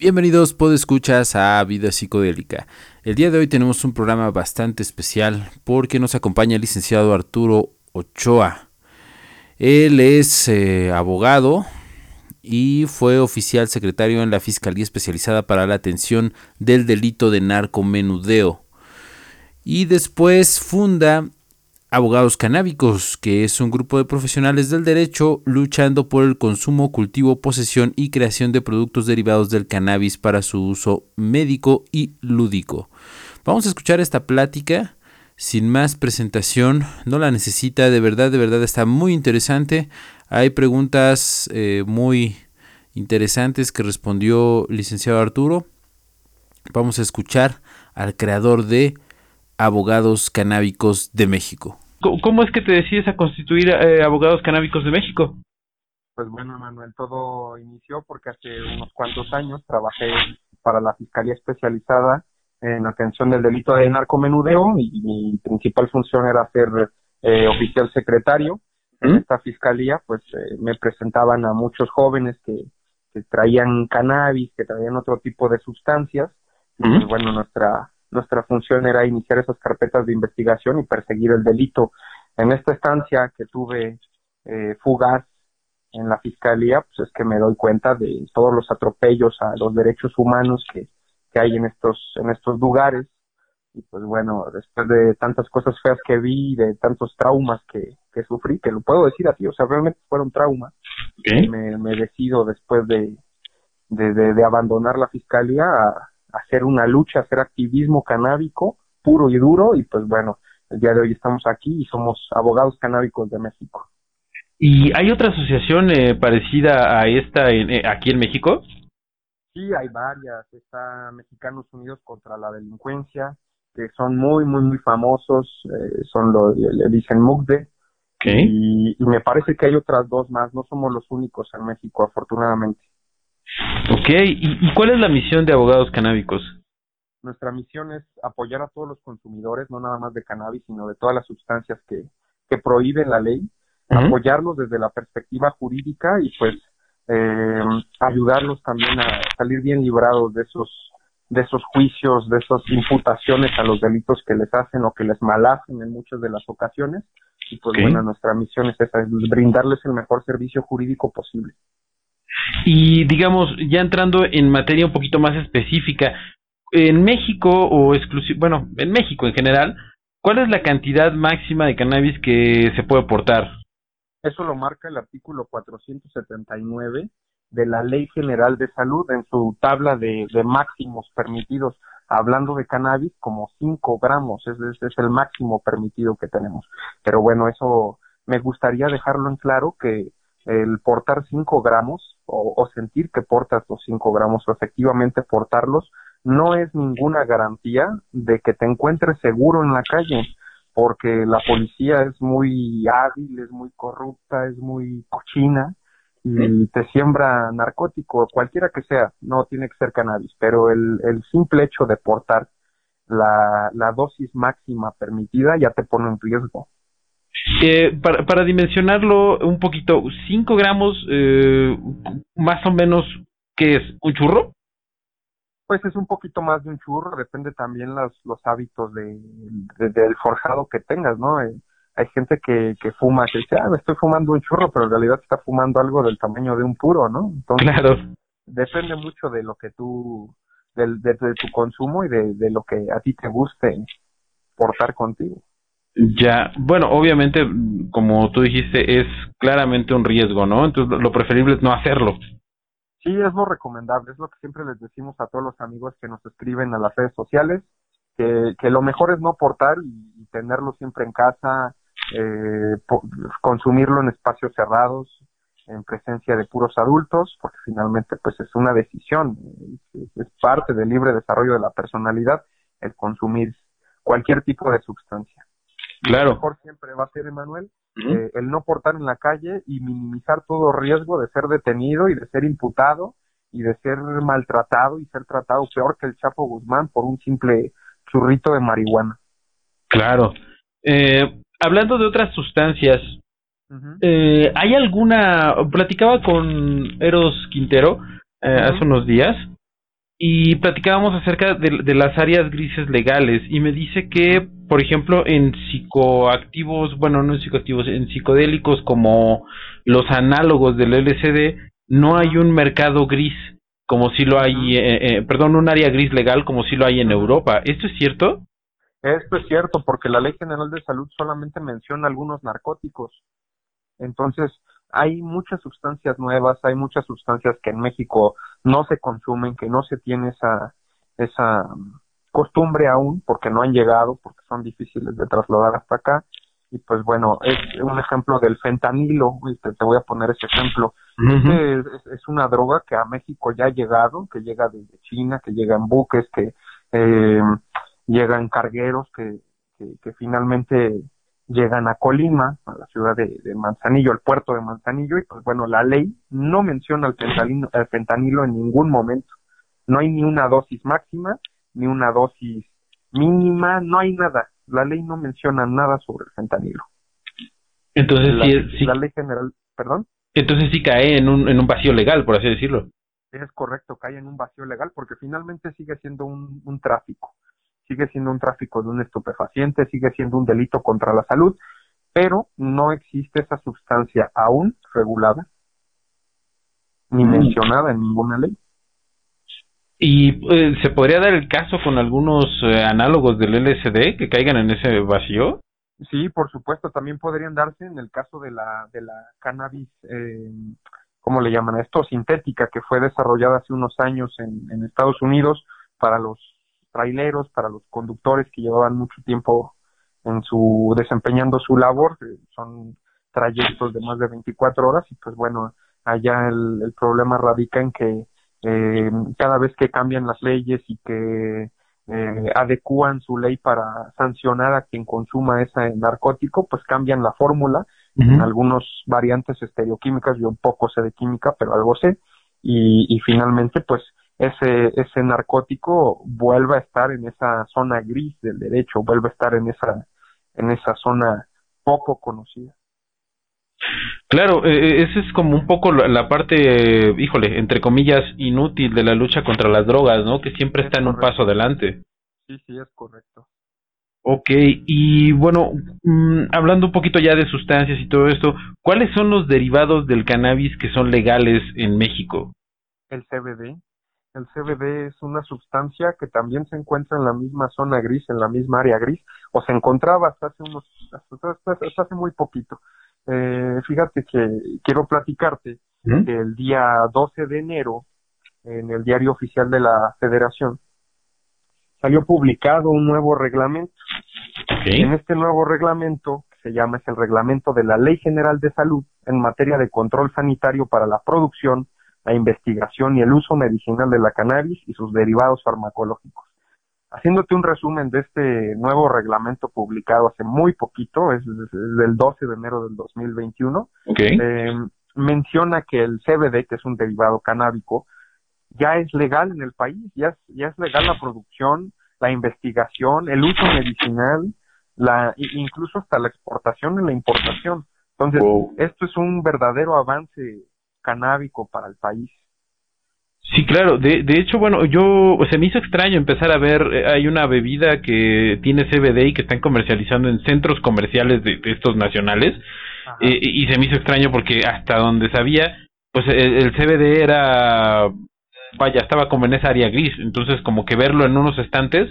Bienvenidos, escuchas a Vida Psicodélica. El día de hoy tenemos un programa bastante especial porque nos acompaña el licenciado Arturo Ochoa. Él es eh, abogado y fue oficial secretario en la Fiscalía Especializada para la Atención del Delito de Narcomenudeo. Y después funda Abogados Canábicos, que es un grupo de profesionales del derecho luchando por el consumo, cultivo, posesión y creación de productos derivados del cannabis para su uso médico y lúdico. Vamos a escuchar esta plática sin más presentación, no la necesita, de verdad, de verdad está muy interesante. Hay preguntas eh, muy interesantes que respondió licenciado Arturo. Vamos a escuchar al creador de Abogados Canábicos de México. ¿Cómo es que te decides a constituir eh, Abogados Canábicos de México? Pues bueno, Manuel, todo inició porque hace unos cuantos años trabajé para la Fiscalía Especializada en atención del delito de narcomenudeo y mi principal función era ser eh, oficial secretario. En esta fiscalía, pues eh, me presentaban a muchos jóvenes que, que, traían cannabis, que traían otro tipo de sustancias. Y pues, bueno, nuestra nuestra función era iniciar esas carpetas de investigación y perseguir el delito. En esta estancia que tuve eh, fugaz en la fiscalía, pues es que me doy cuenta de todos los atropellos a los derechos humanos que, que hay en estos, en estos lugares. Y pues bueno, después de tantas cosas feas que vi, de tantos traumas que, que sufrí, que lo puedo decir así, o sea, realmente fueron traumas, me, me decido después de, de, de, de abandonar la fiscalía a, hacer una lucha, hacer activismo canábico puro y duro y pues bueno, el día de hoy estamos aquí y somos abogados canábicos de México. ¿Y hay otra asociación eh, parecida a esta eh, aquí en México? Sí, hay varias. Está Mexicanos Unidos contra la Delincuencia, que son muy, muy, muy famosos. Eh, son lo le, dicen MUGDE. Y, y, me parece que hay otras dos más. No somos los únicos en México, afortunadamente. Ok, ¿Y, cuál es la misión de Abogados Canábicos? Nuestra misión es apoyar a todos los consumidores, no nada más de cannabis, sino de todas las sustancias que, que prohíben la ley, apoyarlos desde la perspectiva jurídica y pues eh, ayudarlos también a salir bien librados de esos de esos juicios, de esas imputaciones a los delitos que les hacen o que les malhacen en muchas de las ocasiones. Y pues bueno, nuestra misión es esa, es brindarles el mejor servicio jurídico posible. Y digamos, ya entrando en materia un poquito más específica, en México o exclusivo, bueno, en México en general, ¿cuál es la cantidad máxima de cannabis que se puede portar? Eso lo marca el artículo 479 de la Ley General de Salud en su tabla de, máximos permitidos, hablando de cannabis como 5 gramos, es el máximo permitido que tenemos. Pero bueno, eso me gustaría dejarlo en claro que el portar 5 gramos o, sentir que portas los 5 gramos o efectivamente portarlos no es ninguna garantía de que te encuentres seguro en la calle porque la policía es muy hábil, es muy corrupta, es muy cochina y te siembra narcótico, cualquiera que sea, no tiene que ser cannabis, pero el, el simple hecho de portar la, la dosis máxima permitida ya te pone en riesgo. Eh, para, para dimensionarlo un poquito, 5 gramos eh, más o menos, ¿qué es? ¿Un churro? Pues es un poquito más de un churro, depende también los, los hábitos de, del forjado que tengas, ¿no? Eh, hay gente que, que fuma, que dice, ah, me estoy fumando un churro, pero en realidad está fumando algo del tamaño de un puro, ¿no? Entonces, claro. depende mucho de lo que tú, de, de tu consumo y de, de lo que a ti te guste portar contigo. Ya, bueno, obviamente, como tú dijiste, es claramente un riesgo, ¿no? Entonces, lo preferible es no hacerlo. Sí, es lo recomendable, es lo que siempre les decimos a todos los amigos que nos escriben a las redes sociales, que, lo mejor es no portar y, tenerlo siempre en casa, eh, consumirlo en espacios cerrados, en presencia de puros adultos, porque finalmente pues es una decisión, es parte del libre desarrollo de la personalidad el consumir cualquier tipo de sustancia. Claro. Lo mejor siempre va a ser, Emanuel, eh, el no portar en la calle y minimizar todo riesgo de ser detenido y de ser imputado y de ser maltratado y ser tratado peor que el Chapo Guzmán por un simple churrito de marihuana. Claro. Eh, hablando de otras sustancias, eh, ¿hay alguna? Platicaba con Eros Quintero hace unos días y platicábamos acerca de, las áreas grises legales y me dice que, por ejemplo, en psicoactivos, bueno, no en psicoactivos, en psicodélicos como los análogos del LSD, no hay un mercado gris como si lo hay, eh, eh, perdón, un área gris legal como si lo hay en Europa. ¿Esto es cierto? Esto es cierto porque la Ley General de Salud solamente menciona algunos narcóticos. Entonces, hay muchas sustancias nuevas, hay muchas sustancias que en México no se consumen, que no se tiene esa, esa costumbre aún, porque no han llegado, porque son difíciles de trasladar hasta acá. Y pues bueno, es un ejemplo del fentanilo, te, te voy a poner ese ejemplo. Este es, una droga que a México ya ha llegado, que llega desde China, que llega en buques, que eh, llega en cargueros, que, que finalmente llegan a Colima, a la ciudad de, Manzanillo, al puerto de Manzanillo, y pues bueno, la ley no menciona el fentanilo, el fentanilo en ningún momento. No hay ni una dosis máxima, ni una dosis mínima, no hay nada. La ley no menciona nada sobre el fentanilo. Entonces, la, sí, la ley general, perdón. Entonces sí cae en un, en un vacío legal, por así decirlo. Es correcto, cae en un vacío legal porque finalmente sigue siendo un, un tráfico sigue siendo un tráfico de un estupefaciente, sigue siendo un delito contra la salud, pero no existe esa sustancia aún regulada ni mm. mencionada en ninguna ley. ¿Y eh, se podría dar el caso con algunos eh, análogos del LSD que caigan en ese vacío? Sí, por supuesto, también podrían darse en el caso de la, de la cannabis, eh, ¿cómo le llaman esto? Sintética, que fue desarrollada hace unos años en, en Estados Unidos para los traileros, para los conductores que llevaban mucho tiempo en su desempeñando su labor, son trayectos de más de 24 horas y pues bueno, allá el, problema radica en que eh, cada vez que cambian las leyes y que eh, adecúan su ley para sancionar a quien consuma ese narcótico, pues cambian la fórmula. En algunos variantes estereoquímicas, yo un poco sé de química, pero algo sé, y, y finalmente pues ese, ese narcótico vuelva a estar en esa zona gris del derecho, vuelva a estar en esa, en esa zona poco conocida. Claro, eh, eh esa es como un poco la, parte, eh, híjole, entre comillas, inútil de la lucha contra las drogas, ¿no? Que siempre está en un paso adelante. Sí, sí, es correcto. Ok, y bueno, mm, hablando un poquito ya de sustancias y todo esto, ¿cuáles son los derivados del cannabis que son legales en México? El CBD, el CBD es una sustancia que también se encuentra en la misma zona gris, en la misma área gris, o se encontraba hasta hace unos, hasta, hace muy poquito. Eh, fíjate que quiero platicarte que el día 12 de enero, en el diario oficial de la Federación, salió publicado un nuevo reglamento. En este nuevo reglamento, que se llama es el reglamento de la Ley General de Salud en materia de control sanitario para la producción, la investigación y el uso medicinal de la cannabis y sus derivados farmacológicos. Haciéndote un resumen de este nuevo reglamento publicado hace muy poquito, es, del 12 de enero del 2021, eh, menciona que el CBD, que es un derivado canábico, ya es legal en el país, ya es, ya es legal la producción, la investigación, el uso medicinal, la incluso hasta la exportación y la importación. Entonces, esto es un verdadero avance canábico para el país. Sí, claro. De, de hecho, bueno, yo se me hizo extraño empezar a ver, eh, hay una bebida que tiene CBD y que están comercializando en centros comerciales de, estos nacionales. Eh, y se me hizo extraño porque hasta donde sabía, pues el, CBD era, vaya, estaba como en esa área gris, entonces como que verlo en unos estantes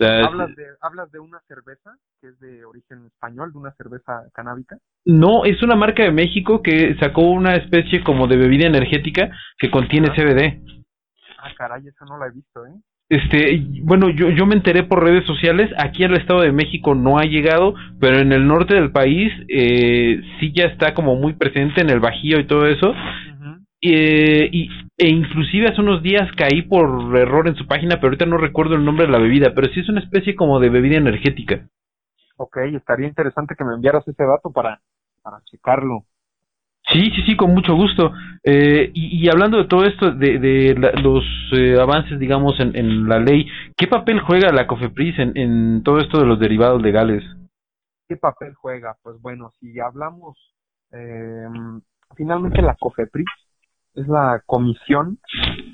¿Hablas, de, ¿Hablas de una cerveza que es de origen español, de una cerveza canábica? No, es una marca de México que sacó una especie como de bebida energética que contiene CBD. Ah, caray, esa no la he visto, ¿eh? Este, bueno, yo, yo me enteré por redes sociales, aquí al Estado de México no ha llegado, pero en el norte del país eh, sí ya está como muy presente en el Bajío y todo eso. Eh, y, e inclusive hace unos días caí por error en su página, pero ahorita no recuerdo el nombre de la bebida, pero sí es una especie como de bebida energética. Ok, estaría interesante que me enviaras ese dato para, para checarlo. Sí, sí, sí, con mucho gusto. Eh, y, hablando de todo esto, de, de los eh, avances, digamos, en, en, la ley, ¿qué papel juega la COFEPRIS en, en todo esto de los derivados legales? ¿Qué papel juega? Pues bueno, si hablamos, eh, finalmente la COFEPRIS es la comisión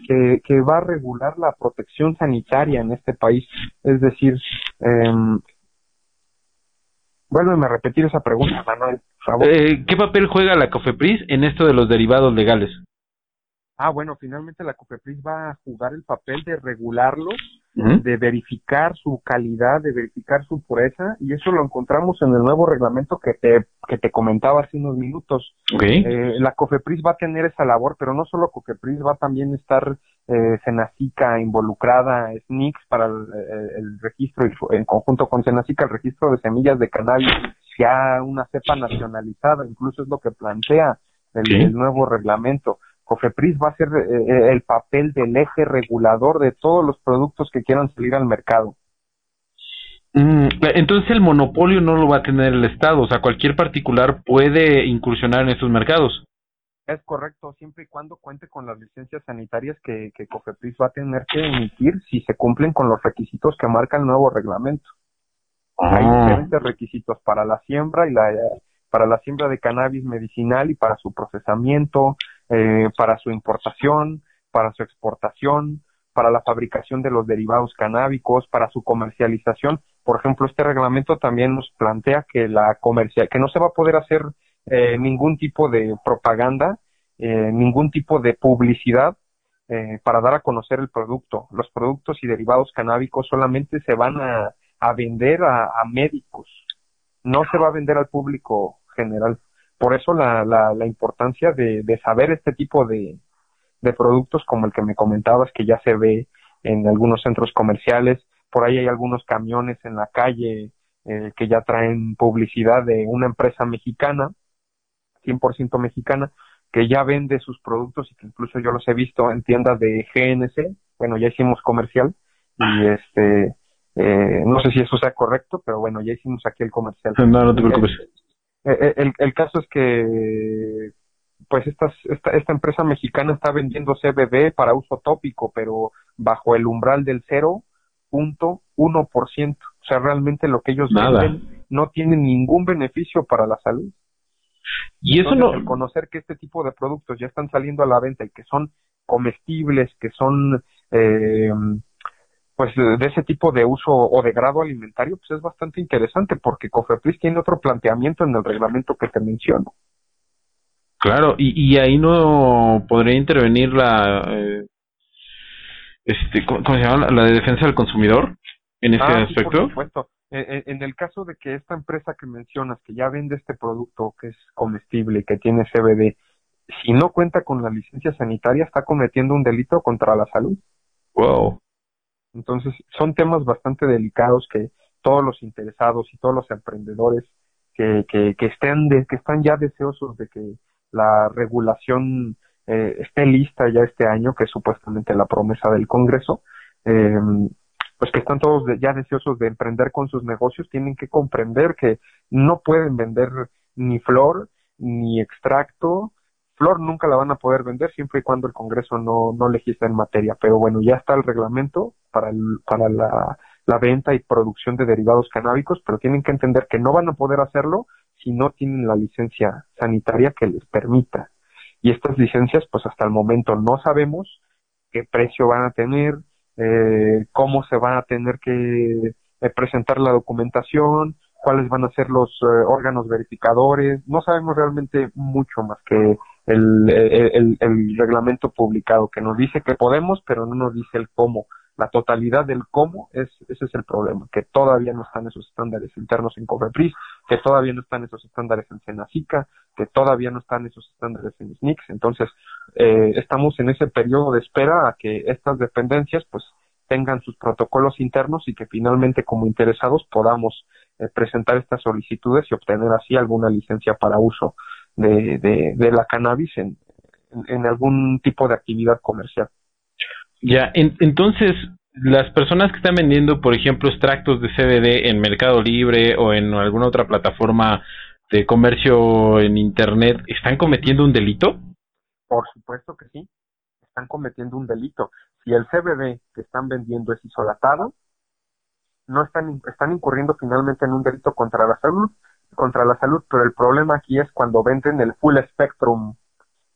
que, que va a regular la protección sanitaria en este país. Es decir, eh, vuélveme a repetir esa pregunta, Manuel. Eh, ¿Qué papel juega la COFEPRIS en esto de los derivados legales? Ah, bueno, finalmente la COFEPRIS va a jugar el papel de regularlos de verificar su calidad, de verificar su pureza, y eso lo encontramos en el nuevo reglamento que te, que te comentaba hace unos minutos. Eh, la COFEPRIS va a tener esa labor, pero no solo COFEPRIS, va a también estar eh, Senacica involucrada, SNICS para el, registro, en conjunto con Senacica, el registro de semillas de cannabis, ya una cepa nacionalizada, incluso es lo que plantea el nuevo reglamento. COFEPRIS va a ser eh, eh, el papel del eje regulador de todos los productos que quieran salir al mercado. Mm, entonces el monopolio no lo va a tener el Estado, o sea, cualquier particular puede incursionar en estos mercados. Es correcto, siempre y cuando cuente con las licencias sanitarias que, que COFEPRIS va a tener que emitir si se cumplen con los requisitos que marca el nuevo reglamento. Hay ah. diferentes requisitos para la siembra y la para la siembra de cannabis medicinal y para su procesamiento, eh, para su importación, para su exportación, para la fabricación de los derivados canábicos, para su comercialización. Por ejemplo, este reglamento también nos plantea que la comercial, que no se va a poder hacer eh, ningún tipo de propaganda, eh, ningún tipo de publicidad para dar a conocer el producto. Los productos y derivados canábicos solamente se van a, vender a, médicos, no se va a vender al público general. Por eso la, la, importancia de, de, saber este tipo de, de productos como el que me comentabas que ya se ve en algunos centros comerciales. Por ahí hay algunos camiones en la calle eh, que ya traen publicidad de una empresa mexicana, 100% mexicana, que ya vende sus productos y que incluso yo los he visto en tiendas de GNC. Bueno, ya hicimos comercial y este, eh, no sé si eso sea correcto, pero bueno, ya hicimos aquí el comercial. No, no te preocupes. Eh, eh, el, el caso es que pues esta, esta empresa mexicana está vendiendo CBD para uso tópico, pero bajo el umbral del 0.1%. O sea, realmente lo que ellos venden no tiene ningún beneficio para la salud. Y eso no. El conocer que este tipo de productos ya están saliendo a la venta y que son comestibles, que son eh, pues de ese tipo de uso o de grado alimentario, pues es bastante interesante porque COFEPRIS tiene otro planteamiento en el reglamento que te menciono. Claro, y, y ahí no podría intervenir la, eh, este, ¿cómo, se llama? La de defensa del consumidor en ese ah, aspecto. por supuesto. E, e, en el caso de que esta empresa que mencionas, que ya vende este producto que es comestible y que tiene CBD, si no cuenta con la licencia sanitaria, está cometiendo un delito contra la salud. Wow. Entonces, son temas bastante delicados que todos los interesados y todos los emprendedores que, que, que estén de, que están ya deseosos de que la regulación eh, esté lista ya este año, que es supuestamente la promesa del Congreso, eh, pues que están todos ya deseosos de emprender con sus negocios, tienen que comprender que no pueden vender ni flor, ni extracto, flor nunca la van a poder vender siempre y cuando el Congreso no, no legisla en materia, pero bueno, ya está el reglamento para, el, para la, la venta y producción de derivados canábicos, pero tienen que entender que no van a poder hacerlo si no tienen la licencia sanitaria que les permita. Y estas licencias, pues hasta el momento no sabemos qué precio van a tener, eh, cómo se van a tener que eh, presentar la documentación, cuáles van a ser los eh, órganos verificadores. No sabemos realmente mucho más que el, el, el, reglamento publicado que nos dice que podemos, pero no nos dice el cómo. La totalidad del cómo, es, ese es el problema, que todavía no están esos estándares internos en COFEPRIS, que todavía no están esos estándares en Senacica, que todavía no están esos estándares en SNICS. Entonces, eh, estamos en ese periodo de espera a que estas dependencias, pues, tengan sus protocolos internos y que finalmente como interesados podamos eh, presentar estas solicitudes y obtener así alguna licencia para uso de, de, la cannabis en, en, algún tipo de actividad comercial. Ya, entonces, las personas que están vendiendo, por ejemplo, extractos de CBD en Mercado Libre o en alguna otra plataforma de comercio en Internet, ¿están cometiendo un delito? Por supuesto que sí, están cometiendo un delito. Si el CBD que están vendiendo es isolatado, no están, están incurriendo finalmente en un delito contra la salud, contra la salud, pero el problema aquí es cuando venden el full spectrum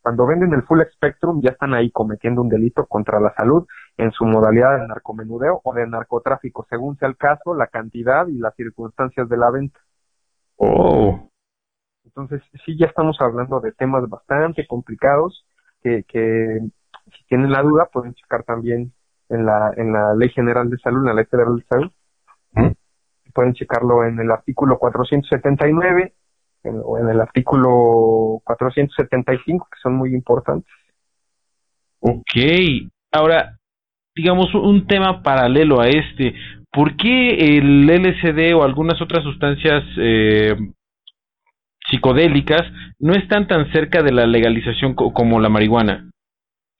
Cuando venden el full spectrum ya están ahí cometiendo un delito contra la salud en su modalidad de narcomenudeo o de narcotráfico, según sea el caso, la cantidad y las circunstancias de la venta. Oh. Entonces, sí, ya estamos hablando de temas bastante complicados que, que si tienen la duda pueden checar también en la, en la Ley General de Salud, en la Ley Federal de Salud. Pueden checarlo en el artículo 479 o en el artículo 475, que son muy importantes. Ok. Ahora, digamos, un tema paralelo a este. ¿Por qué el LSD o algunas otras sustancias eh, psicodélicas no están tan cerca de la legalización como la marihuana?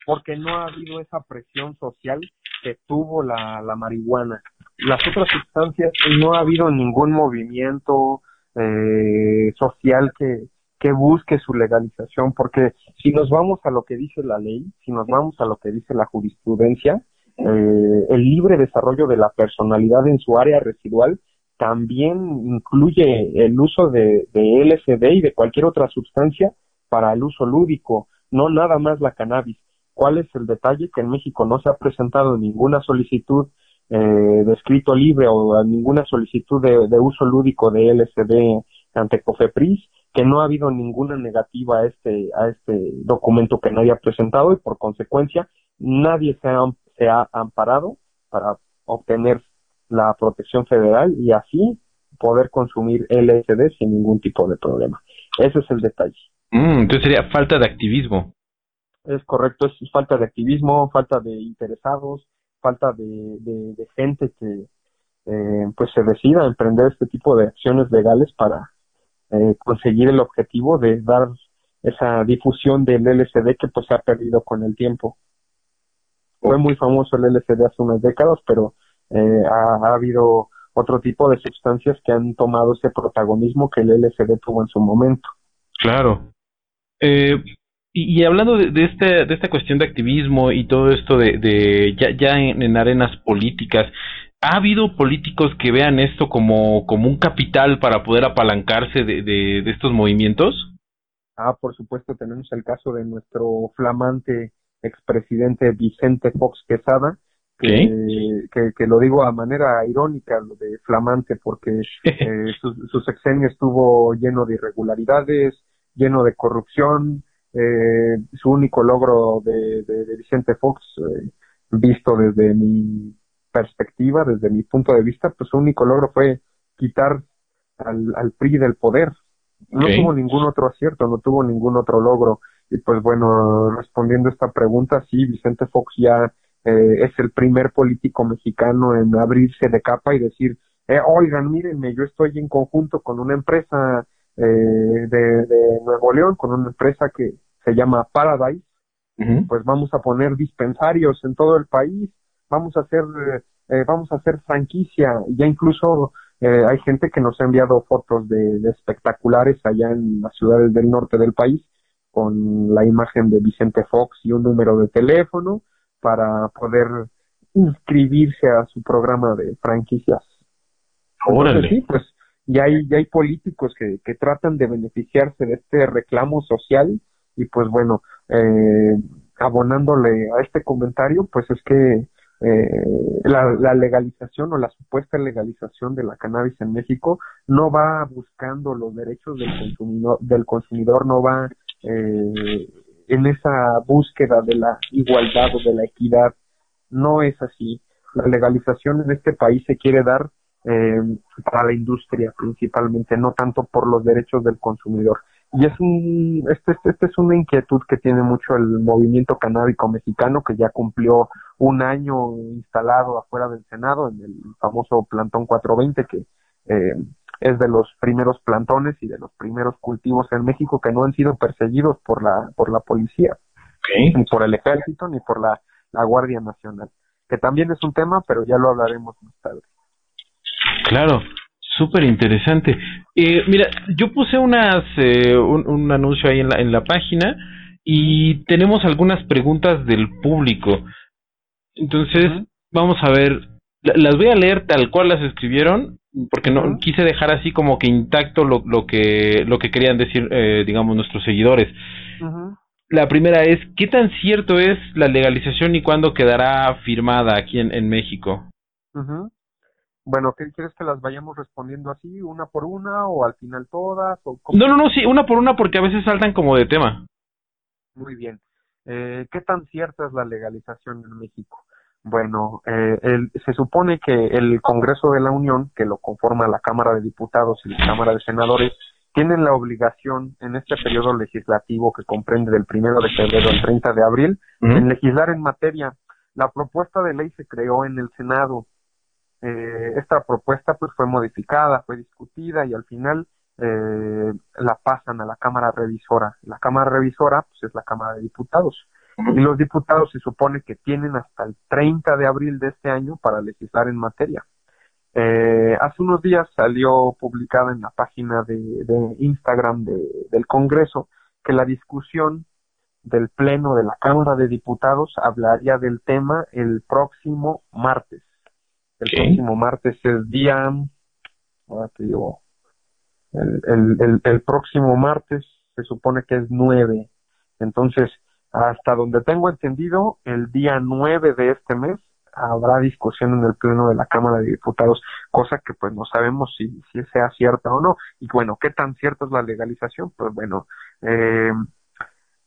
Porque no ha habido esa presión social que tuvo la, la marihuana. Las otras sustancias no ha habido ningún movimiento eh, social que, que busque su legalización, porque si nos vamos a lo que dice la ley, si nos vamos a lo que dice la jurisprudencia, eh, el libre desarrollo de la personalidad en su área residual también incluye el uso de, de LSD y de cualquier otra sustancia para el uso lúdico, no nada más la cannabis. ¿Cuál es el detalle? Que en México no se ha presentado ninguna solicitud eh, de escrito libre o ninguna solicitud de, de, uso lúdico de LSD ante COFEPRIS, que no ha habido ninguna negativa a este, a este documento que nadie ha presentado y por consecuencia nadie se ha, se ha amparado para obtener la protección federal y así poder consumir LSD sin ningún tipo de problema. Ese es el detalle. Mm, entonces sería falta de activismo. Es correcto, es falta de activismo, falta de interesados, falta de, de, gente que eh, pues se decida a emprender este tipo de acciones legales para eh, conseguir el objetivo de dar esa difusión del LSD que pues se ha perdido con el tiempo. Fue muy famoso el LSD hace unas décadas, pero eh, ha, habido otro tipo de sustancias que han tomado ese protagonismo que el LSD tuvo en su momento. Claro. Eh, y, hablando de, de, este, de esta cuestión de activismo y todo esto de, de ya, ya en, arenas políticas, ¿ha habido políticos que vean esto como, como un capital para poder apalancarse de, de, de estos movimientos? Ah, por supuesto, tenemos el caso de nuestro flamante expresidente Vicente Fox Quesada, que, que, lo digo a manera irónica, lo de flamante, porque eh, su, sexenio estuvo lleno de irregularidades, lleno de corrupción. Eh, su único logro de, de, Vicente Fox, eh, visto desde mi perspectiva, desde mi punto de vista, pues su único logro fue quitar al, al PRI del poder. No tuvo ningún otro acierto, no tuvo ningún otro logro. Y pues bueno, respondiendo a esta pregunta, sí, Vicente Fox ya eh, es el primer político mexicano en abrirse de capa y decir, eh, oigan, mírenme, yo estoy en conjunto con una empresa eh, de, de, Nuevo León, con una empresa que se llama Paradise, pues vamos a poner dispensarios en todo el país, vamos a hacer, eh, vamos a hacer franquicia, ya incluso eh, hay gente que nos ha enviado fotos de, de espectaculares allá en las ciudades del norte del país, con la imagen de Vicente Fox y un número de teléfono, para poder inscribirse a su programa de franquicias. Órale. sí, pues ya hay, ya hay políticos que, que tratan de beneficiarse de este reclamo social y pues bueno, eh, abonándole a este comentario, pues es que eh, la, la, legalización o la supuesta legalización de la cannabis en México no va buscando los derechos del consumidor, del consumidor no va eh, en esa búsqueda de la igualdad o de la equidad. No es así. La legalización en este país se quiere dar eh, para la industria principalmente, no tanto por los derechos del consumidor. Y es un, este, este, este, es una inquietud que tiene mucho el movimiento canábico mexicano, que ya cumplió un año instalado afuera del Senado, en el famoso plantón 420, que eh, es de los primeros plantones y de los primeros cultivos en México que no han sido perseguidos por la por la policía ni por el ejército ni por la, la Guardia Nacional que también es un tema pero ya lo hablaremos más tarde. Claro súper interesante eh, mira yo puse unas eh, un, anuncio ahí en la en la página y tenemos algunas preguntas del público. Entonces vamos a ver las voy a leer tal cual las escribieron porque no quise dejar así como que intacto lo, lo que lo que querían decir eh, digamos nuestros seguidores. La primera es, ¿qué tan cierto es la legalización y cuándo quedará firmada aquí en, México? Bueno, ¿qué quieres que las vayamos respondiendo así, una por una o al final todas? O No, no, no, sí, una por una porque a veces saltan como de tema. Muy bien. Eh, ¿Qué tan cierta es la legalización en México? Bueno, eh, el, se supone que el Congreso de la Unión, que lo conforma la Cámara de Diputados y la Cámara de Senadores, tienen la obligación en este periodo legislativo que comprende del primero de febrero al 30 de abril en legislar en materia. La propuesta de ley se creó en el Senado. Eh, esta propuesta pues fue modificada, fue discutida y al final eh, la pasan a la Cámara Revisora. La Cámara Revisora pues es la Cámara de Diputados y los diputados se supone que tienen hasta el 30 de abril de este año para legislar en materia. Eh, hace unos días salió publicada en la página de, Instagram del Congreso que la discusión del Pleno de la Cámara de Diputados hablaría del tema el próximo martes. El próximo martes es día, ahora te digo, el, el, el, próximo martes se supone que es 9. Entonces, hasta donde tengo entendido, el día 9 de este mes habrá discusión en el pleno de la Cámara de Diputados, cosa que pues no sabemos si, si sea cierta o no. Y bueno, ¿qué tan cierta es la legalización? Pues bueno, eh,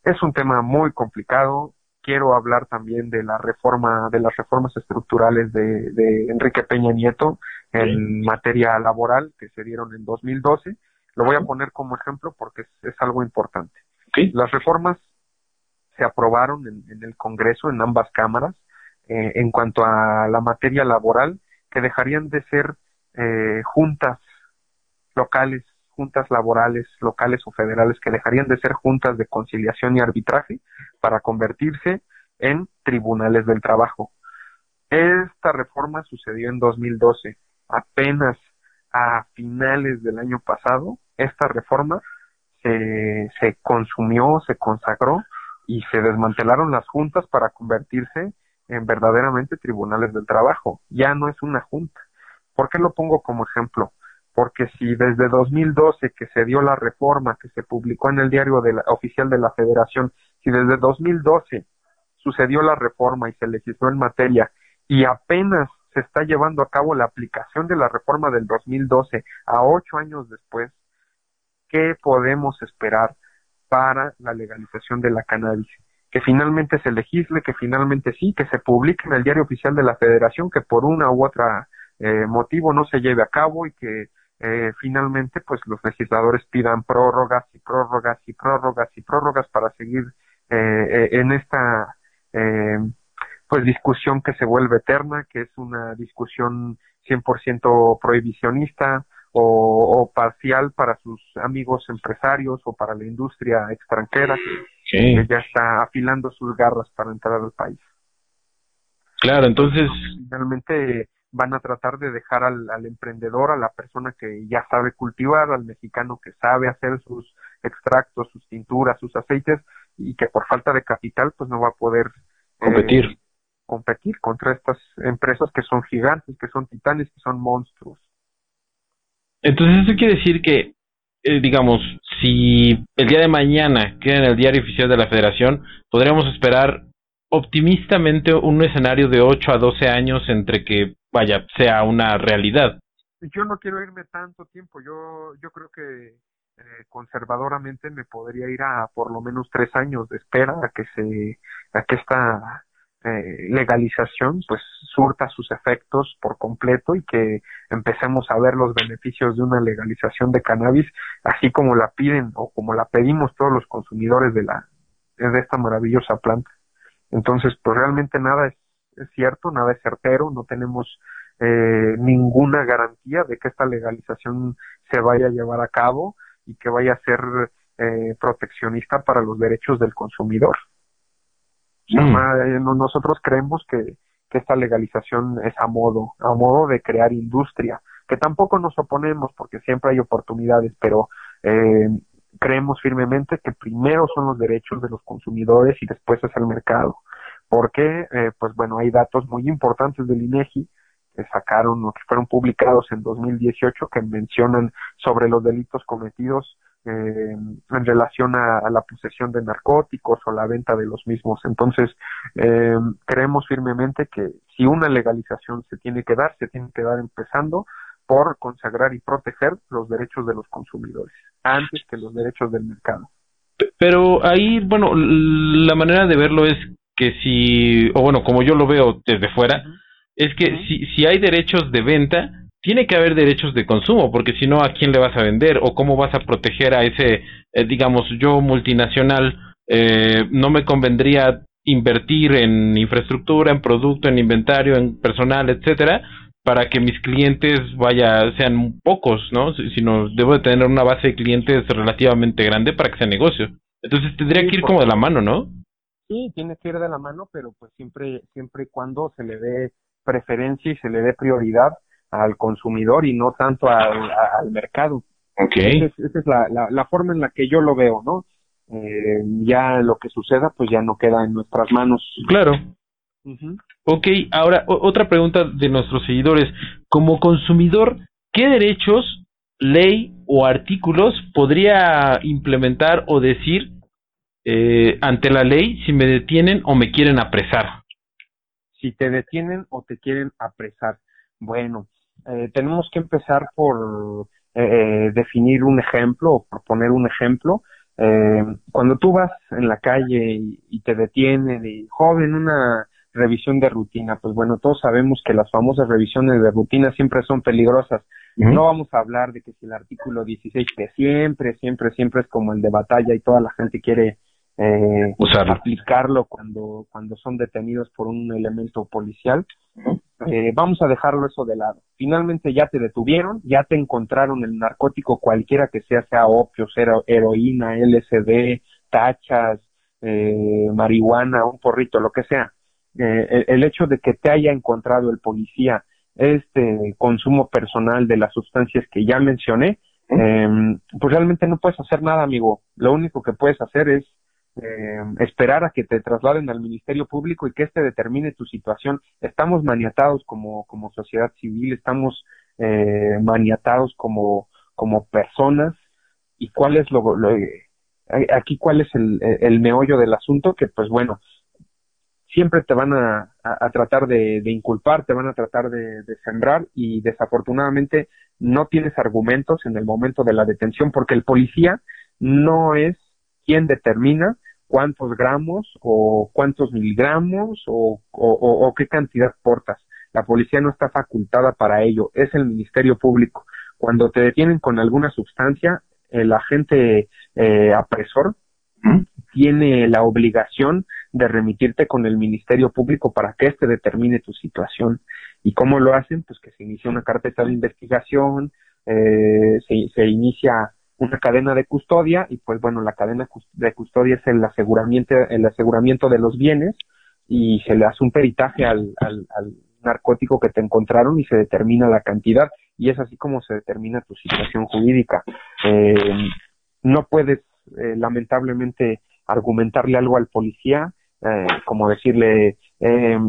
es un tema muy complicado. Quiero hablar también de la reforma, de las reformas estructurales de, de Enrique Peña Nieto en materia laboral que se dieron en 2012. Lo voy a poner como ejemplo porque es, algo importante. Las reformas se aprobaron en, el Congreso, en ambas cámaras, eh, en cuanto a la materia laboral, que dejarían de ser eh, juntas locales, juntas laborales locales o federales, que dejarían de ser juntas de conciliación y arbitraje para convertirse en tribunales del trabajo. Esta reforma sucedió en 2012. Apenas a finales del año pasado, esta reforma se, se consumió, se consagró y se desmantelaron las juntas para convertirse en verdaderamente tribunales del trabajo. Ya no es una junta. ¿Por qué lo pongo como ejemplo? Porque si desde 2012 que se dio la reforma que se publicó en el diario de oficial de la Federación, si desde 2012 sucedió la reforma y se legisló en materia y apenas se está llevando a cabo la aplicación de la reforma del 2012 a ocho años después, ¿qué podemos esperar para la legalización de la cannabis. Que finalmente se legisle, que finalmente sí, que se publique en el diario oficial de la Federación, que por una u otra eh, motivo no se lleve a cabo y que eh, finalmente pues los legisladores pidan prórrogas y prórrogas y prórrogas y prórrogas para seguir eh, en esta pues discusión que se vuelve eterna, que es una discusión 100% prohibicionista, o, parcial para sus amigos empresarios o para la industria extranjera que, ya está afilando sus garras para entrar al país. Claro, entonces... Finalmente van a tratar de dejar al, al, emprendedor, a la persona que ya sabe cultivar, al mexicano que sabe hacer sus extractos, sus tinturas, sus aceites y que por falta de capital pues no va a poder eh, competir. competir contra estas empresas que son gigantes, que son titanes, que son monstruos. Entonces eso quiere decir que, eh, digamos, si el día de mañana queda en el diario oficial de la Federación, podríamos esperar optimistamente un escenario de 8 a 12 años entre que, vaya, sea una realidad. Yo no quiero irme tanto tiempo, yo, yo creo que eh, conservadoramente me podría ir a por lo menos tres años de espera a que se, a que esta eh, legalización pues surta sus efectos por completo y que empecemos a ver los beneficios de una legalización de cannabis así como la piden o como la pedimos todos los consumidores de la de esta maravillosa planta entonces pues realmente nada es, cierto nada es certero no tenemos eh, ninguna garantía de que esta legalización se vaya a llevar a cabo y que vaya a ser eh, proteccionista para los derechos del consumidor Mm. Eh, nosotros creemos que, esta legalización es a modo, a modo de crear industria, que tampoco nos oponemos porque siempre hay oportunidades, pero eh, creemos firmemente que primero son los derechos de los consumidores y después es el mercado. porque eh, pues bueno, hay datos muy importantes del INEGI que sacaron o que fueron publicados en 2018 que mencionan sobre los delitos cometidos eh, en relación a, la posesión de narcóticos o la venta de los mismos. Entonces, eh, creemos firmemente que si una legalización se tiene que dar, se tiene que dar empezando por consagrar y proteger los derechos de los consumidores antes que los derechos del mercado. Pero ahí, bueno, la manera de verlo es que si, o bueno, como yo lo veo desde fuera, es que si, si hay derechos de venta, tiene que haber derechos de consumo, porque si no, ¿a quién le vas a vender? ¿O cómo vas a proteger a ese, eh, digamos, yo multinacional, eh, no me convendría invertir en infraestructura, en producto, en inventario, en personal, etcétera, para que mis clientes vaya sean pocos, ¿no? Sino debo de tener una base de clientes relativamente grande para que sea negocio. Entonces tendría que ir como de la mano, ¿no? Sí, tiene que ir de la mano, pero pues siempre siempre y cuando se le dé preferencia y se le dé prioridad al consumidor y no tanto al, al mercado. Okay. Esa es, la, la, forma en la que yo lo veo, ¿no? Eh, ya lo que suceda, pues ya no queda en nuestras manos. Claro. Ok, ahora otra pregunta de nuestros seguidores. Como consumidor, ¿qué derechos, ley o artículos podría implementar o decir eh, ante la ley si me detienen o me quieren apresar? Si te detienen o te quieren apresar. Bueno, eh, tenemos que empezar por eh, definir un ejemplo o por poner un ejemplo. Eh, cuando tú vas en la calle y, te detienen y, joven, una revisión de rutina, pues bueno, todos sabemos que las famosas revisiones de rutina siempre son peligrosas. No vamos a hablar de que si el artículo 16, que siempre, siempre, siempre es como el de batalla y toda la gente quiere eh, aplicarlo cuando, cuando son detenidos por un elemento policial. Eh, vamos a dejarlo eso de lado. Finalmente ya te detuvieron, ya te encontraron el narcótico cualquiera que sea, sea opio, sea heroína, LSD, tachas, eh, marihuana, un porrito, lo que sea. Eh, el, hecho de que te haya encontrado el policía este consumo personal de las sustancias que ya mencioné, pues realmente no puedes hacer nada, amigo. Lo único que puedes hacer es eh, esperar a que te trasladen al Ministerio Público y que éste determine tu situación. Estamos maniatados como, como sociedad civil, estamos eh, maniatados como, como personas. ¿Y cuál es lo, lo aquí cuál es el, el, meollo del asunto? Que pues bueno, siempre te van a, a, tratar de, de, inculpar, te van a tratar de, de, sembrar y desafortunadamente no tienes argumentos en el momento de la detención porque el policía no es quien determina cuántos gramos o cuántos miligramos o, o, qué cantidad portas. La policía no está facultada para ello, es el Ministerio Público. Cuando te detienen con alguna sustancia, el agente eh, apresor tiene la obligación de remitirte con el Ministerio Público para que éste determine tu situación. ¿Y cómo lo hacen? Pues que se inicia una carpeta de investigación, eh, se, se inicia una cadena de custodia y pues bueno, la cadena de custodia es el aseguramiento, el aseguramiento de los bienes y se le hace un peritaje al, al, narcótico que te encontraron y se determina la cantidad y es así como se determina tu situación jurídica. Eh, no puedes eh, lamentablemente argumentarle algo al policía, eh, como decirle, eh,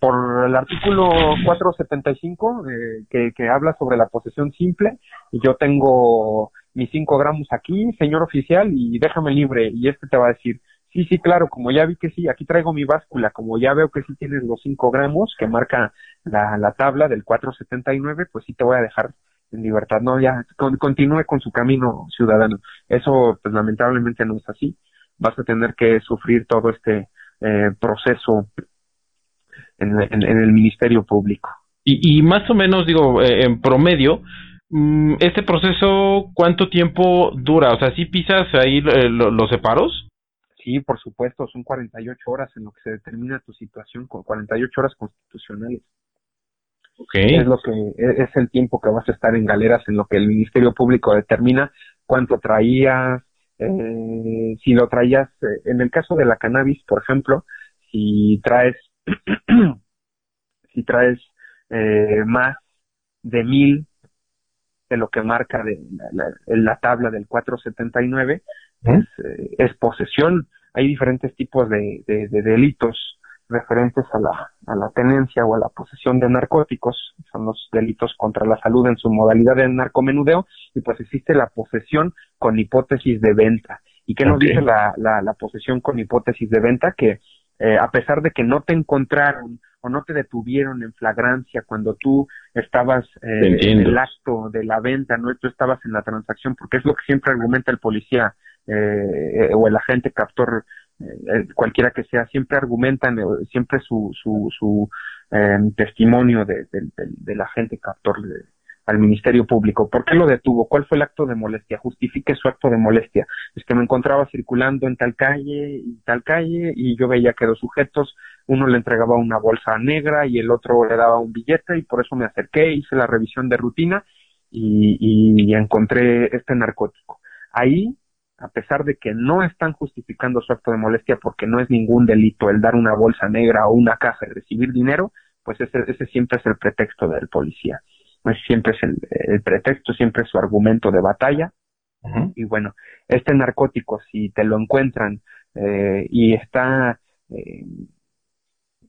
por el artículo 475 eh, que, habla sobre la posesión simple, yo tengo mis 5 gramos aquí, señor oficial, y déjame libre. Y este te va a decir, sí, sí, claro, como ya vi que sí, aquí traigo mi báscula, como ya veo que sí tienes los 5 gramos que marca la, la tabla del 479, pues sí te voy a dejar en libertad. No, ya continúe con su camino ciudadano. Eso, pues lamentablemente no es así. Vas a tener que sufrir todo este eh, proceso en, en, el Ministerio Público. Y, y más o menos, digo, eh, en promedio, Mm, ¿Este proceso cuánto tiempo dura? O sea, ¿sí pisas ahí eh, los separos? Sí, por supuesto, son 48 horas en lo que se determina tu situación, 48 horas constitucionales. Okay. Es lo que e, es el tiempo que vas a estar en galeras en lo que el Ministerio Público determina cuánto traías, eh, si lo traías, eh, en el caso de la cannabis, por ejemplo, si traes, si traes eh, más de mil de lo que marca de la, la, tabla del 479 es, eh, es posesión. Hay diferentes tipos de, de, delitos referentes a la, a la tenencia o a la posesión de narcóticos, son los delitos contra la salud en su modalidad de narcomenudeo, y pues existe la posesión con hipótesis de venta. ¿Y qué nos dice la, la, la, posesión con hipótesis de venta? Que eh, a pesar de que no te encontraron o no te detuvieron en flagrancia cuando tú estabas eh, en el acto de la venta, no tú estabas en la transacción, porque es lo que siempre argumenta el policía eh, o el agente captor eh, cualquiera que sea, siempre argumentan, eh, siempre su, su, su em, testimonio de, la gente captor al Ministerio Público. ¿Por qué lo detuvo? ¿Cuál fue el acto de molestia? Justifique su acto de molestia. Es que me encontraba circulando en tal calle y tal calle y yo veía que dos sujetos, uno le entregaba una bolsa negra y el otro le daba un billete y por eso me acerqué, hice la revisión de rutina y, y encontré este narcótico. Ahí a pesar de que no están justificando su acto de molestia porque no es ningún delito el dar una bolsa negra o una caja y recibir dinero, pues ese, ese siempre es el pretexto del policía. Pues siempre es el, pretexto, siempre es su argumento de batalla. Y bueno, este narcótico, si te lo encuentran eh, y está, eh,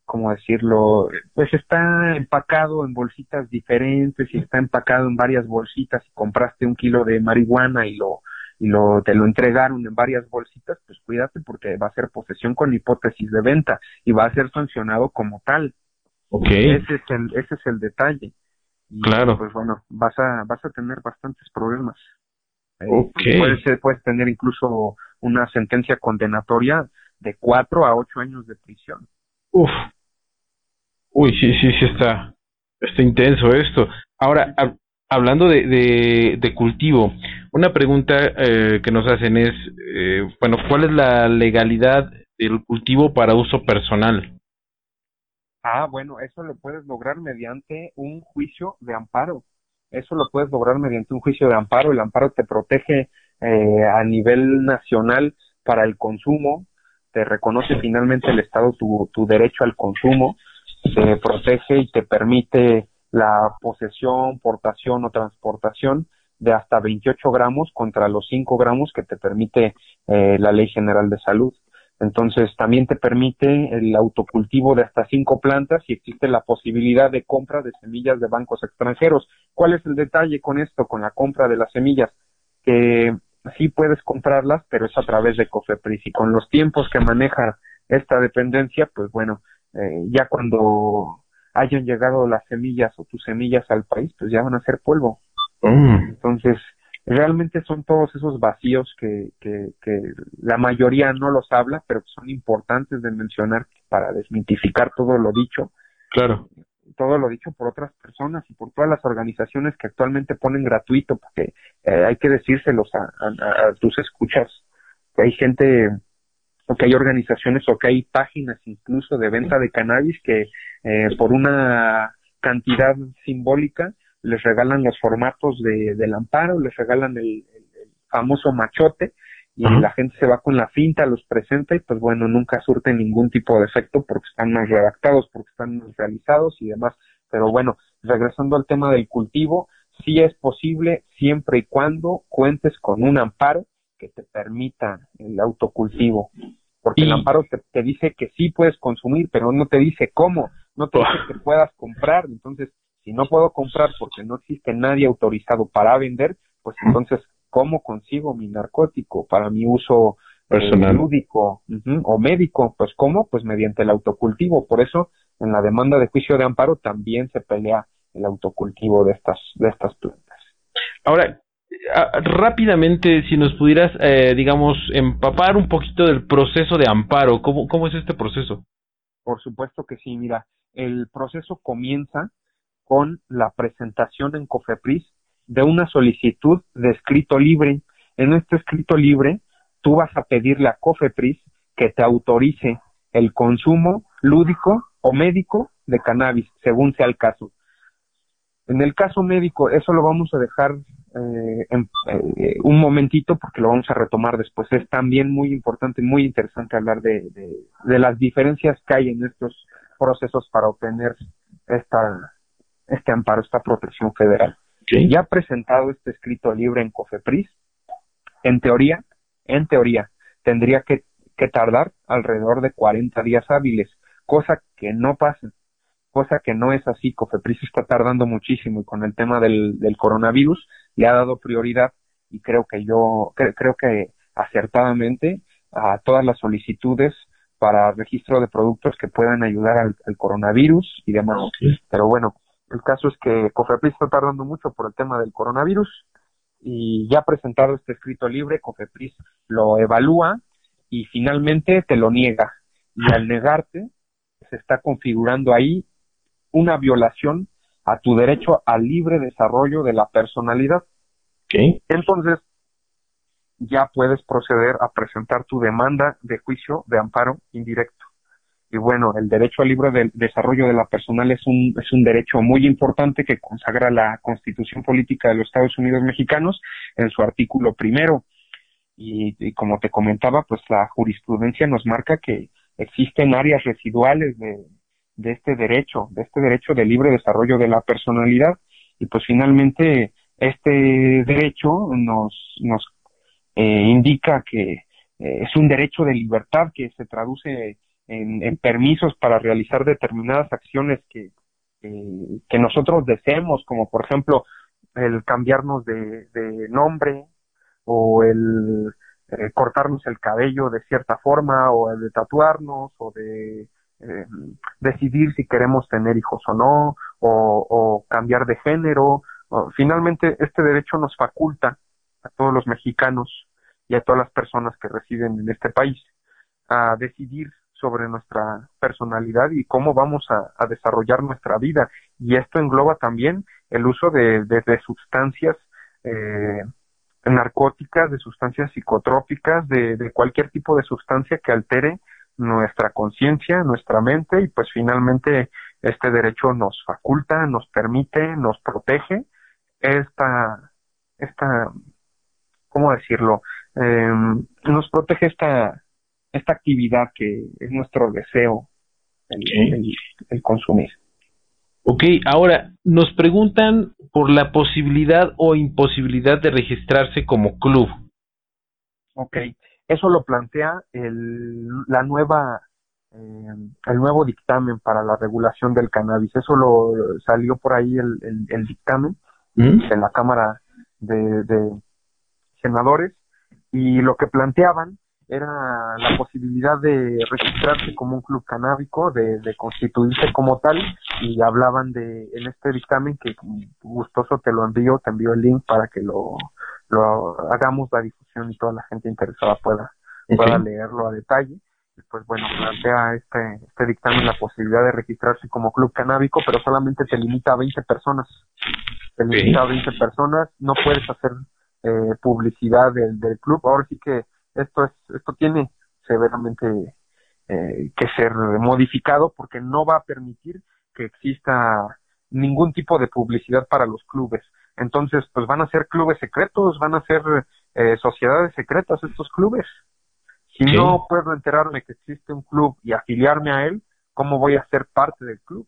¿cómo decirlo? Pues está empacado en bolsitas diferentes y está empacado en varias bolsitas y compraste un kilo de marihuana y lo y lo, te lo entregaron en varias bolsitas, pues cuídate porque va a ser posesión con hipótesis de venta y va a ser sancionado como tal. Okay. Ese es el, ese es el detalle. claro. Pues bueno, vas a, vas a tener bastantes problemas. Eh, okay. puedes, puedes tener incluso una sentencia condenatoria de cuatro a ocho años de prisión. Uf. Uy, sí, sí, sí está, está intenso esto. Ahora, hablando de, de, cultivo, una pregunta eh, que nos hacen es, eh, bueno, ¿cuál es la legalidad del cultivo para uso personal? Ah, bueno, eso lo puedes lograr mediante un juicio de amparo. Eso lo puedes lograr mediante un juicio de amparo. El amparo te protege eh, a nivel nacional para el consumo, te reconoce finalmente el Estado tu, tu derecho al consumo, te protege y te permite la posesión, portación o transportación de hasta 28 gramos contra los 5 gramos que te permite eh, la Ley General de Salud. Entonces, también te permite el autocultivo de hasta 5 plantas y existe la posibilidad de compra de semillas de bancos extranjeros. ¿Cuál es el detalle con esto, con la compra de las semillas? Que sí puedes comprarlas, pero es a través de Cofepris y con los tiempos que maneja esta dependencia, pues bueno, eh, ya cuando hayan llegado las semillas o tus semillas al país, pues ya van a ser polvo. Mm. Entonces, realmente son todos esos vacíos que, que, que la mayoría no los habla, pero son importantes de mencionar para desmitificar todo lo dicho. Claro. Todo lo dicho por otras personas y por todas las organizaciones que actualmente ponen gratuito, porque eh, hay que decírselos a, a, a tus escuchas, que hay gente o que hay organizaciones o que hay páginas incluso de venta de cannabis que eh, por una cantidad simbólica les regalan los formatos de, del amparo, les regalan el, famoso machote y la gente se va con la finta, los presenta y pues bueno, nunca surte ningún tipo de efecto porque están más redactados, porque están más realizados y demás. Pero bueno, regresando al tema del cultivo, sí es posible siempre y cuando cuentes con un amparo que te permita el autocultivo. Porque el amparo te, dice que sí puedes consumir, pero no te dice cómo, no te dice que puedas comprar. Entonces, si no puedo comprar porque no existe nadie autorizado para vender, pues entonces, ¿cómo consigo mi narcótico para mi uso eh, Personal. lúdico o médico? Pues ¿cómo? Pues mediante el autocultivo. Por eso, en la demanda de juicio de amparo también se pelea el autocultivo de estas, de estas plantas. Ahora, rápidamente, si nos pudieras, eh, digamos, empapar un poquito del proceso de amparo, ¿cómo, ¿cómo es este proceso? Por supuesto que sí, mira, el proceso comienza con la presentación en COFEPRIS de una solicitud de escrito libre. En este escrito libre, tú vas a pedirle a COFEPRIS que te autorice el consumo lúdico o médico de cannabis, según sea el caso. En el caso médico, eso lo vamos a dejar eh, en, eh, un momentito porque lo vamos a retomar después. Es también muy importante, muy interesante hablar de, de, las diferencias que hay en estos procesos para obtener esta, este amparo, esta protección federal. Ya presentado este escrito libre en COFEPRIS, en teoría, en teoría, tendría que, que tardar alrededor de 40 días hábiles. cosa que no pasa, cosa que no es así. Cofepris está tardando muchísimo y con el tema del, del coronavirus le ha dado prioridad y creo que yo, creo que acertadamente a todas las solicitudes para registro de productos que puedan ayudar al, coronavirus y demás. Pero bueno, el caso es que Cofepris está tardando mucho por el tema del coronavirus y ya presentado este escrito libre, Cofepris lo evalúa y finalmente te lo niega. Y al negarte, se está configurando ahí una violación a tu derecho al libre desarrollo de la personalidad. Entonces, ya puedes proceder a presentar tu demanda de juicio de amparo indirecto. Y bueno, el derecho al libre desarrollo de la personal es un, es un derecho muy importante que consagra la Constitución Política de los Estados Unidos Mexicanos en su artículo primero. Y, como te comentaba, pues la jurisprudencia nos marca que existen áreas residuales de, de este derecho, de este derecho de libre desarrollo de la personalidad. Y pues finalmente este derecho nos, nos eh, indica que eh, es un derecho de libertad que se traduce en, permisos para realizar determinadas acciones que, que nosotros deseemos, como por ejemplo el cambiarnos de, nombre o el eh, cortarnos el cabello de cierta forma o el de tatuarnos o de decidir si queremos tener hijos o no o, cambiar de género. finalmente este derecho nos faculta a todos los mexicanos y a todas las personas que residen en este país a decidir sobre nuestra personalidad y cómo vamos a, desarrollar nuestra vida. Y esto engloba también el uso de, de, sustancias eh, narcóticas, de sustancias psicotrópicas, de cualquier tipo de sustancia que altere nuestra conciencia, nuestra mente y pues finalmente este derecho nos faculta, nos permite, nos protege esta, esta, ¿cómo decirlo? eh, nos protege esta, esta actividad que es nuestro deseo, el, consumir. Ok, ahora nos preguntan por la posibilidad o imposibilidad de registrarse como club. Ok, eso lo plantea el, la nueva, eh, el nuevo dictamen para la regulación del cannabis. Eso lo salió por ahí el, el, dictamen ¿Mm? en la Cámara de, de Senadores y lo que planteaban era la posibilidad de registrarse como un club canábico, de, constituirse como tal, y hablaban de, en este dictamen que gustoso te lo envío, te envío el link para que lo, lo hagamos la difusión y toda la gente interesada pueda, pueda leerlo a detalle. Y pues bueno, plantea este, este dictamen la posibilidad de registrarse como club canábico, pero solamente te limita a 20 personas. Te limita a 20 personas, no puedes hacer eh, publicidad del, del club. Ahora sí que esto es esto tiene severamente eh, que ser modificado porque no va a permitir que exista ningún tipo de publicidad para los clubes. Entonces, pues van a ser clubes secretos, van a ser eh, sociedades secretas estos clubes. Si no puedo enterarme que existe un club y afiliarme a él, ¿cómo voy a ser parte del club?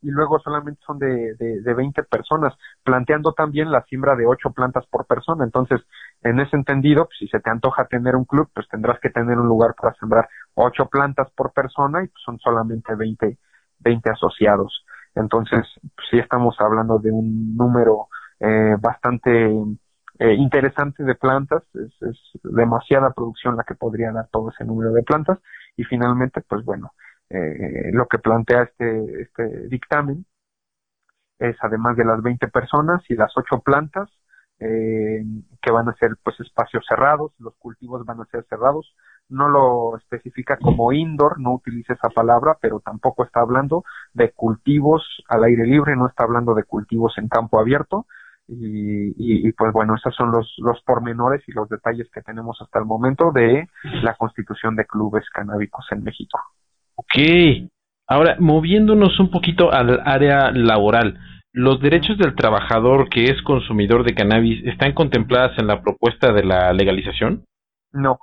Y luego solamente son de, de, de 20 personas, planteando también la siembra de 8 plantas por persona. Entonces, en ese entendido, pues, si se te antoja tener un club, pues tendrás que tener un lugar para sembrar 8 plantas por persona y pues, son solamente 20, 20 asociados. Entonces, sí estamos hablando de un número eh, bastante eh, interesante de plantas, es, es demasiada producción la que podría dar todo ese número de plantas. Y finalmente, pues bueno, eh, lo que plantea este, este dictamen es además de las 20 personas y las 8 plantas eh, que van a ser pues espacios cerrados, los cultivos van a ser cerrados, no lo especifica como indoor, no utiliza esa palabra, pero tampoco está hablando de cultivos al aire libre, no está hablando de cultivos en campo abierto, y, y, pues bueno, esos son los, los pormenores y los detalles que tenemos hasta el momento de la constitución de clubes canábicos en México. Ok. Ahora, moviéndonos un poquito al área laboral, ¿los derechos del trabajador que es consumidor de cannabis están contempladas en la propuesta de la legalización? No,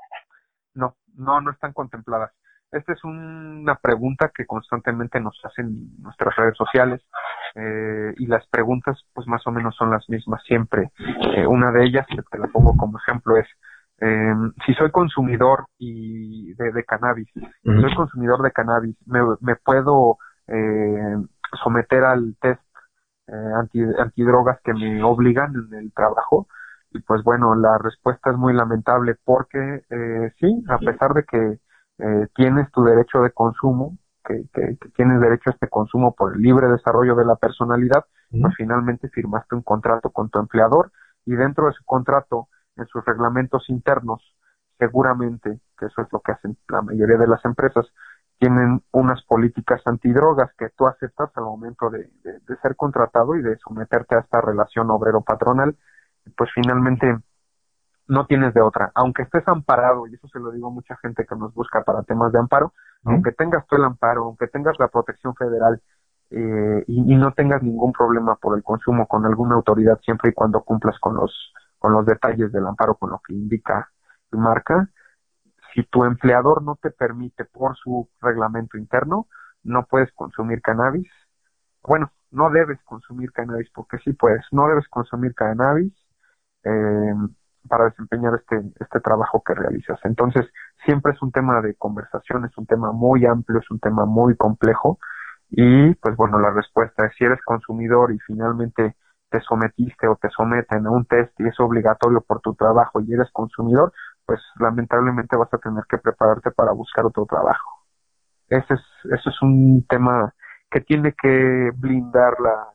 no, no, no están contempladas. Esta es una pregunta que constantemente nos hacen nuestras redes sociales eh, y las preguntas pues más o menos son las mismas siempre. Eh, una de ellas, que te la pongo como ejemplo, es eh, si soy consumidor y de, cannabis, si soy consumidor de cannabis, me, me puedo eh, someter al test eh, anti, antidrogas que me obligan en el trabajo. Y pues bueno, la respuesta es muy lamentable porque eh, sí, a pesar de que eh, tienes tu derecho de consumo, que, que, tienes derecho a este consumo por el libre desarrollo de la personalidad, pues finalmente firmaste un contrato con tu empleador y dentro de su contrato, en sus reglamentos internos, seguramente, que eso es lo que hacen la mayoría de las empresas, tienen unas políticas antidrogas que tú aceptas al momento de, ser contratado y de someterte a esta relación obrero-patronal, pues finalmente no tienes de otra. Aunque estés amparado, y eso se lo digo a mucha gente que nos busca para temas de amparo, aunque tengas tú el amparo, aunque tengas la protección federal eh, y, y, no tengas ningún problema por el consumo con alguna autoridad, siempre y cuando cumplas con los, con los detalles del amparo, con lo que indica tu marca, si tu empleador no te permite por su reglamento interno, no puedes consumir cannabis. Bueno, no debes consumir cannabis porque sí puedes, no debes consumir cannabis eh, para desempeñar este, este trabajo que realizas. Entonces, siempre es un tema de conversación, es un tema muy amplio, es un tema muy complejo y pues bueno, la respuesta es si eres consumidor y finalmente te sometiste o te someten a un test y es obligatorio por tu trabajo y eres consumidor, pues lamentablemente vas a tener que prepararte para buscar otro trabajo. Ese es, eso es un tema que tiene que blindar la,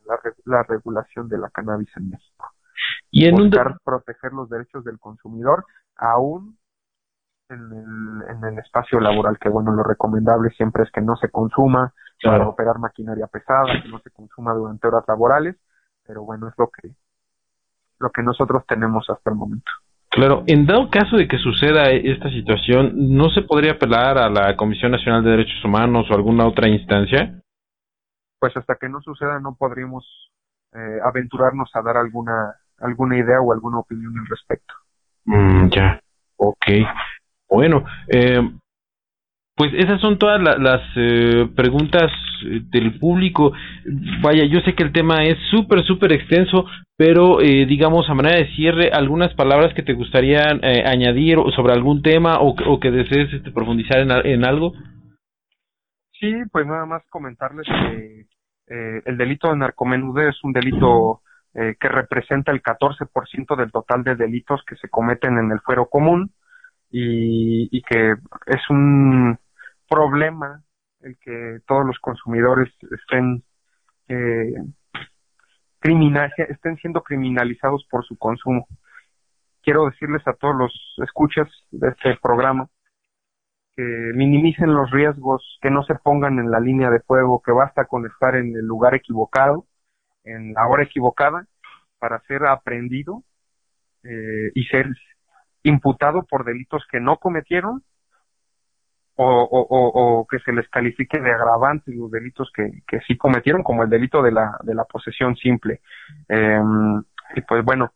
la, regulación de la cannabis en México. Y en buscar proteger los derechos del consumidor, aún en el, en el espacio laboral, que bueno, lo recomendable siempre es que no se consuma para operar maquinaria pesada, que no se consuma durante horas laborales, pero bueno, es lo que, lo que nosotros tenemos hasta el momento. Claro, en dado caso de que suceda esta situación, ¿no se podría apelar a la Comisión Nacional de Derechos Humanos o alguna otra instancia? Pues hasta que no suceda no podríamos eh, aventurarnos a dar alguna alguna idea o alguna opinión al respecto. Mm, ya, ok. Bueno, eh, pues esas son todas las eh, preguntas eh, del público. Vaya, yo sé que el tema es súper, súper extenso, pero eh, digamos a manera de cierre, algunas palabras que te gustaría añadir sobre algún tema o, que desees este, profundizar en, algo. Sí, pues nada más comentarles que el delito de narcomenudeo es un delito que representa el 14% del total de delitos que se cometen en el fuero común y que es un problema el que todos los consumidores estén eh, estén siendo criminalizados por su consumo. Quiero decirles a todos los escuchas de este programa que minimicen los riesgos, que no se pongan en la línea de fuego, que basta con estar en el lugar equivocado, en la hora equivocada, para ser aprendido eh, y ser imputado por delitos que no cometieron o, o, o, que se les califique de agravantes los delitos que, que sí cometieron, como el delito de la, de la posesión simple. Eh, y pues bueno,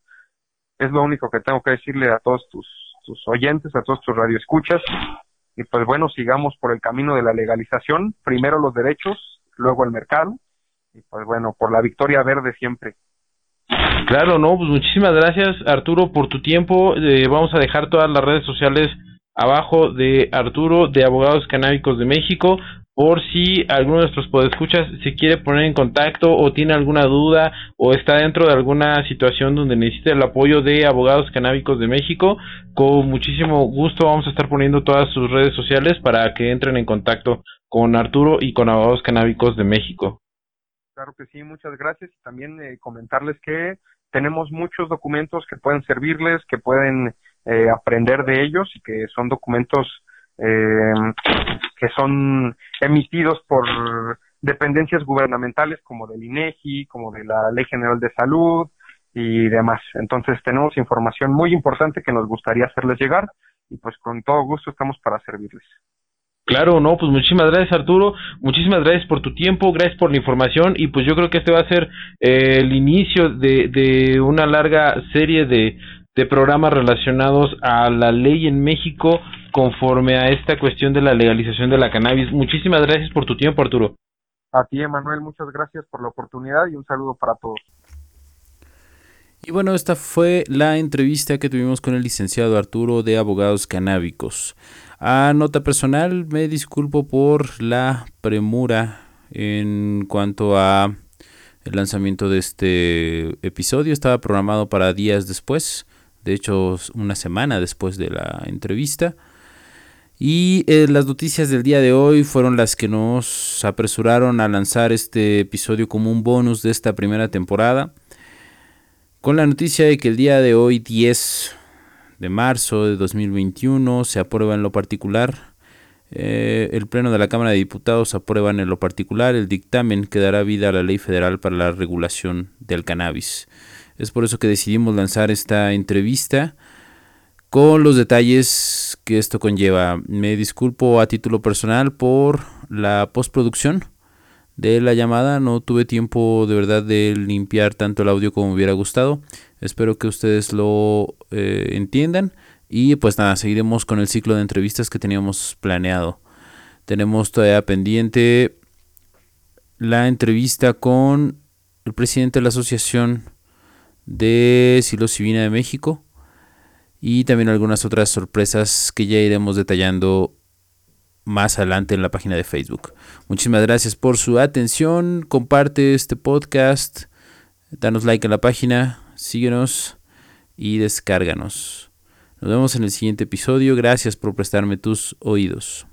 es lo único que tengo que decirle a todos tus, tus oyentes, a todos tus radioescuchas. Y pues bueno, sigamos por el camino de la legalización, primero los derechos, luego el mercado. Y pues bueno, por la victoria verde siempre. Claro, no, pues muchísimas gracias Arturo por tu tiempo. Eh, vamos a dejar todas las redes sociales abajo de Arturo de Abogados Canábicos de México por si alguno de nuestros podescuchas se quiere poner en contacto o tiene alguna duda o está dentro de alguna situación donde necesite el apoyo de Abogados Canábicos de México, con muchísimo gusto vamos a estar poniendo todas sus redes sociales para que entren en contacto con Arturo y con Abogados Canábicos de México. Claro que sí, muchas gracias y también eh, comentarles que tenemos muchos documentos que pueden servirles, que pueden eh, aprender de ellos y que son documentos eh, que son emitidos por dependencias gubernamentales como del INEGI, como de la Ley General de Salud y demás. Entonces tenemos información muy importante que nos gustaría hacerles llegar y pues con todo gusto estamos para servirles. Claro, no, pues muchísimas gracias Arturo, muchísimas gracias por tu tiempo, gracias por la información y pues yo creo que este va a ser eh, el inicio de, de una larga serie de, de programas relacionados a la ley en México conforme a esta cuestión de la legalización de la cannabis. Muchísimas gracias por tu tiempo, Arturo. A ti, Emanuel, muchas gracias por la oportunidad y un saludo para todos. Y bueno, esta fue la entrevista que tuvimos con el licenciado Arturo de Abogados Canábicos. A nota personal, me disculpo por la premura en cuanto a el lanzamiento de este episodio. Estaba programado para días después, de hecho una semana después de la entrevista. Y eh, las noticias del día de hoy fueron las que nos apresuraron a lanzar este episodio como un bonus de esta primera temporada. Con la noticia de que el día de hoy, 10 de marzo de 2021, se aprueba en lo particular. Eh, el Pleno de la Cámara de Diputados aprueba en lo particular el dictamen que dará vida a la Ley Federal para la Regulación del Cannabis. Es por eso que decidimos lanzar esta entrevista con los detalles que esto conlleva. Me disculpo a título personal por la postproducción de la llamada. No tuve tiempo de verdad de limpiar tanto el audio como me hubiera gustado. Espero que ustedes lo eh, entiendan. Y pues nada, seguiremos con el ciclo de entrevistas que teníamos planeado. Tenemos todavía pendiente la entrevista con el presidente de la Asociación de Psilocibina de México y también algunas otras sorpresas que ya iremos detallando más adelante en la página de Facebook. Muchísimas gracias por su atención. Comparte este podcast, danos like en la página, síguenos y descárganos. Nos vemos en el siguiente episodio. Gracias por prestarme tus oídos.